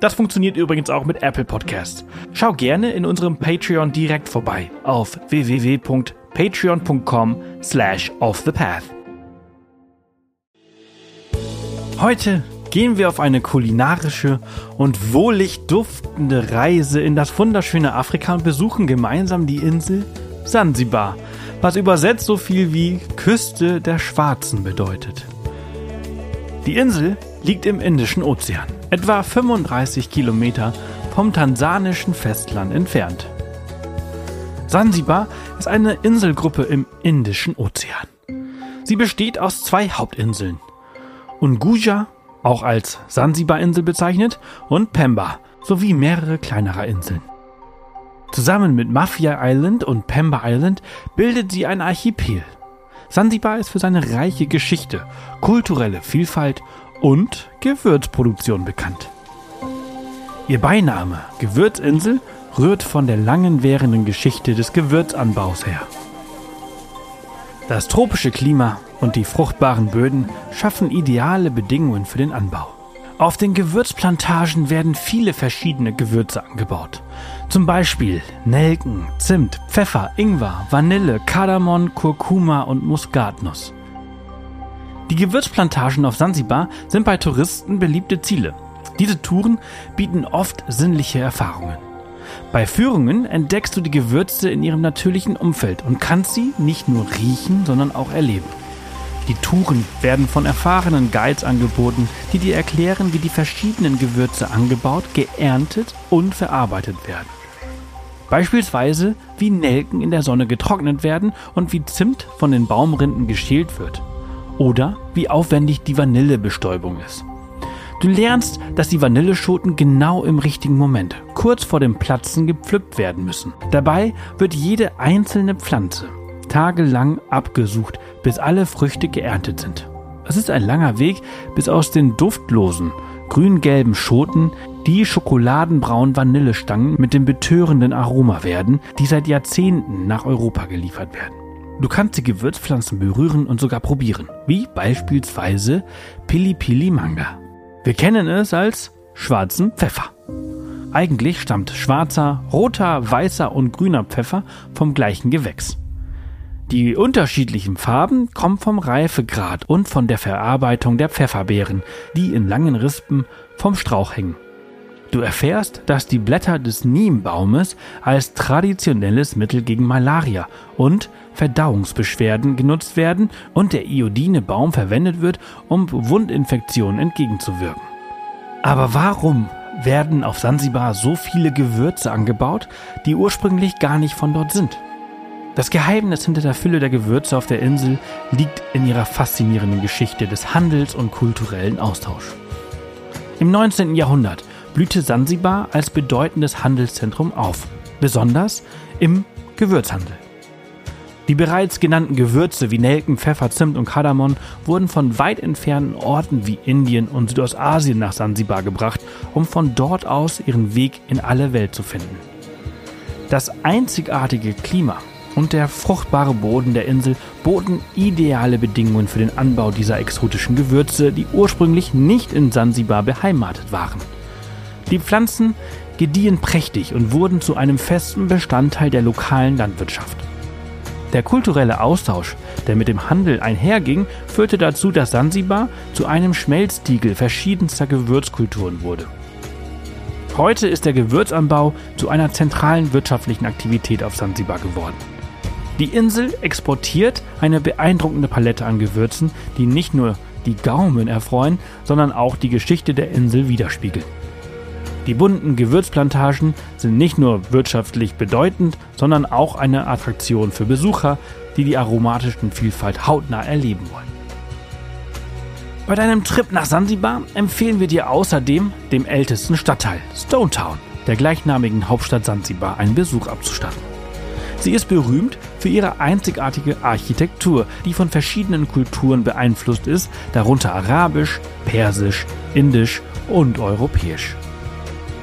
Das funktioniert übrigens auch mit Apple Podcasts. Schau gerne in unserem Patreon direkt vorbei auf www.patreon.com slash offthepath. Heute gehen wir auf eine kulinarische und wohlig duftende Reise in das wunderschöne Afrika und besuchen gemeinsam die Insel Sansibar, was übersetzt so viel wie Küste der Schwarzen bedeutet. Die Insel liegt im Indischen Ozean, etwa 35 Kilometer vom tansanischen Festland entfernt. Sansibar ist eine Inselgruppe im Indischen Ozean. Sie besteht aus zwei Hauptinseln. Unguja auch als Sansibar-Insel bezeichnet, und Pemba, sowie mehrere kleinere Inseln. Zusammen mit Mafia Island und Pemba Island bildet sie ein Archipel. Sansibar ist für seine reiche Geschichte, kulturelle Vielfalt und Gewürzproduktion bekannt. Ihr Beiname Gewürzinsel rührt von der langen währenden Geschichte des Gewürzanbaus her. Das tropische Klima und die fruchtbaren Böden schaffen ideale Bedingungen für den Anbau. Auf den Gewürzplantagen werden viele verschiedene Gewürze angebaut. Zum Beispiel Nelken, Zimt, Pfeffer, Ingwer, Vanille, Kardamom, Kurkuma und Muskatnuss. Die Gewürzplantagen auf Sansibar sind bei Touristen beliebte Ziele. Diese Touren bieten oft sinnliche Erfahrungen. Bei Führungen entdeckst du die Gewürze in ihrem natürlichen Umfeld und kannst sie nicht nur riechen, sondern auch erleben. Die Touren werden von erfahrenen Guides angeboten, die dir erklären, wie die verschiedenen Gewürze angebaut, geerntet und verarbeitet werden. Beispielsweise, wie Nelken in der Sonne getrocknet werden und wie Zimt von den Baumrinden geschält wird. Oder wie aufwendig die Vanillebestäubung ist. Du lernst, dass die Vanilleschoten genau im richtigen Moment, kurz vor dem Platzen, gepflückt werden müssen. Dabei wird jede einzelne Pflanze tagelang abgesucht, bis alle Früchte geerntet sind. Es ist ein langer Weg, bis aus den duftlosen, grün-gelben Schoten die schokoladenbraunen Vanillestangen mit dem betörenden Aroma werden, die seit Jahrzehnten nach Europa geliefert werden. Du kannst die Gewürzpflanzen berühren und sogar probieren, wie beispielsweise Pili Pili Manga. Wir kennen es als schwarzen Pfeffer. Eigentlich stammt schwarzer, roter, weißer und grüner Pfeffer vom gleichen Gewächs. Die unterschiedlichen Farben kommen vom Reifegrad und von der Verarbeitung der Pfefferbeeren, die in langen Rispen vom Strauch hängen. Du erfährst, dass die Blätter des Niembaumes als traditionelles Mittel gegen Malaria und Verdauungsbeschwerden genutzt werden und der Iodinebaum verwendet wird, um Wundinfektionen entgegenzuwirken. Aber warum werden auf Sansibar so viele Gewürze angebaut, die ursprünglich gar nicht von dort sind? Das Geheimnis hinter der Fülle der Gewürze auf der Insel liegt in ihrer faszinierenden Geschichte des Handels und kulturellen Austauschs. Im 19. Jahrhundert blühte Sansibar als bedeutendes Handelszentrum auf, besonders im Gewürzhandel. Die bereits genannten Gewürze wie Nelken, Pfeffer, Zimt und Kardamom wurden von weit entfernten Orten wie Indien und Südostasien nach Sansibar gebracht, um von dort aus ihren Weg in alle Welt zu finden. Das einzigartige Klima und der fruchtbare Boden der Insel boten ideale Bedingungen für den Anbau dieser exotischen Gewürze, die ursprünglich nicht in Sansibar beheimatet waren. Die Pflanzen gediehen prächtig und wurden zu einem festen Bestandteil der lokalen Landwirtschaft. Der kulturelle Austausch, der mit dem Handel einherging, führte dazu, dass Sansibar zu einem Schmelztiegel verschiedenster Gewürzkulturen wurde. Heute ist der Gewürzanbau zu einer zentralen wirtschaftlichen Aktivität auf Sansibar geworden. Die Insel exportiert eine beeindruckende Palette an Gewürzen, die nicht nur die Gaumen erfreuen, sondern auch die Geschichte der Insel widerspiegeln. Die bunten Gewürzplantagen sind nicht nur wirtschaftlich bedeutend, sondern auch eine Attraktion für Besucher, die die aromatischen Vielfalt hautnah erleben wollen. Bei deinem Trip nach Sansibar empfehlen wir dir außerdem, dem ältesten Stadtteil, Stone Town, der gleichnamigen Hauptstadt Sansibar, einen Besuch abzustatten. Sie ist berühmt für ihre einzigartige Architektur, die von verschiedenen Kulturen beeinflusst ist, darunter arabisch, persisch, indisch und europäisch.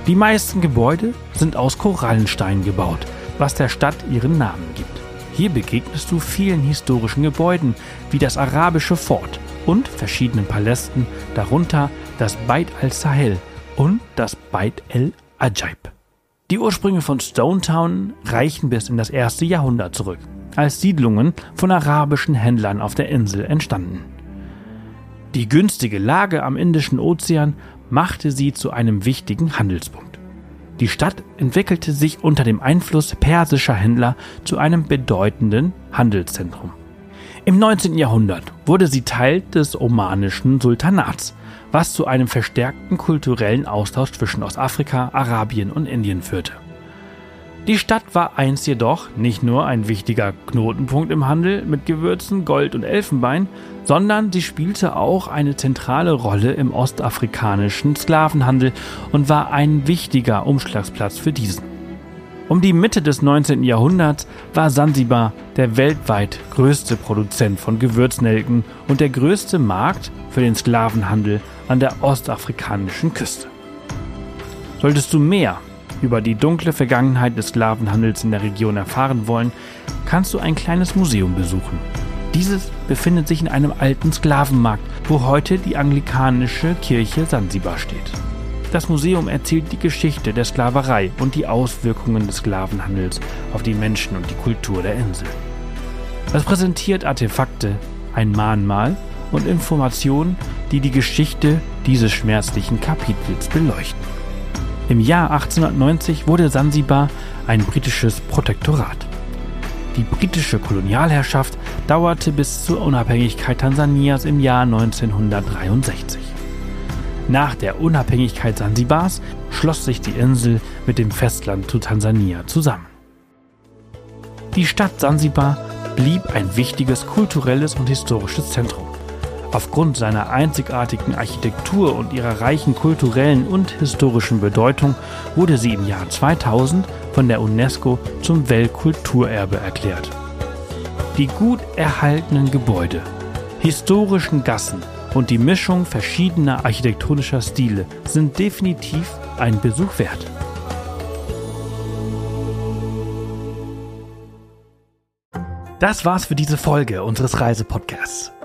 Die meisten Gebäude sind aus Korallenstein gebaut, was der Stadt ihren Namen gibt. Hier begegnest du vielen historischen Gebäuden, wie das arabische Fort und verschiedenen Palästen, darunter das Beit al-Sahel und das Beit el-Ajaib. Die Ursprünge von Stonetown reichen bis in das erste Jahrhundert zurück, als Siedlungen von arabischen Händlern auf der Insel entstanden. Die günstige Lage am Indischen Ozean machte sie zu einem wichtigen Handelspunkt. Die Stadt entwickelte sich unter dem Einfluss persischer Händler zu einem bedeutenden Handelszentrum. Im 19. Jahrhundert wurde sie Teil des omanischen Sultanats, was zu einem verstärkten kulturellen Austausch zwischen Ostafrika, Arabien und Indien führte. Die Stadt war einst jedoch nicht nur ein wichtiger Knotenpunkt im Handel mit Gewürzen, Gold und Elfenbein, sondern sie spielte auch eine zentrale Rolle im ostafrikanischen Sklavenhandel und war ein wichtiger Umschlagsplatz für diesen. Um die Mitte des 19. Jahrhunderts war Sansibar der weltweit größte Produzent von Gewürznelken und der größte Markt für den Sklavenhandel an der ostafrikanischen Küste. Solltest du mehr über die dunkle Vergangenheit des Sklavenhandels in der Region erfahren wollen, kannst du ein kleines Museum besuchen. Dieses befindet sich in einem alten Sklavenmarkt, wo heute die anglikanische Kirche Sansibar steht. Das Museum erzählt die Geschichte der Sklaverei und die Auswirkungen des Sklavenhandels auf die Menschen und die Kultur der Insel. Es präsentiert Artefakte, ein Mahnmal und Informationen, die die Geschichte dieses schmerzlichen Kapitels beleuchten. Im Jahr 1890 wurde Sansibar ein britisches Protektorat. Die britische Kolonialherrschaft dauerte bis zur Unabhängigkeit Tansanias im Jahr 1963. Nach der Unabhängigkeit Sansibars schloss sich die Insel mit dem Festland zu Tansania zusammen. Die Stadt Sansibar blieb ein wichtiges kulturelles und historisches Zentrum. Aufgrund seiner einzigartigen Architektur und ihrer reichen kulturellen und historischen Bedeutung wurde sie im Jahr 2000 von der UNESCO zum Weltkulturerbe erklärt. Die gut erhaltenen Gebäude, historischen Gassen und die Mischung verschiedener architektonischer Stile sind definitiv ein Besuch wert. Das war's für diese Folge unseres Reisepodcasts.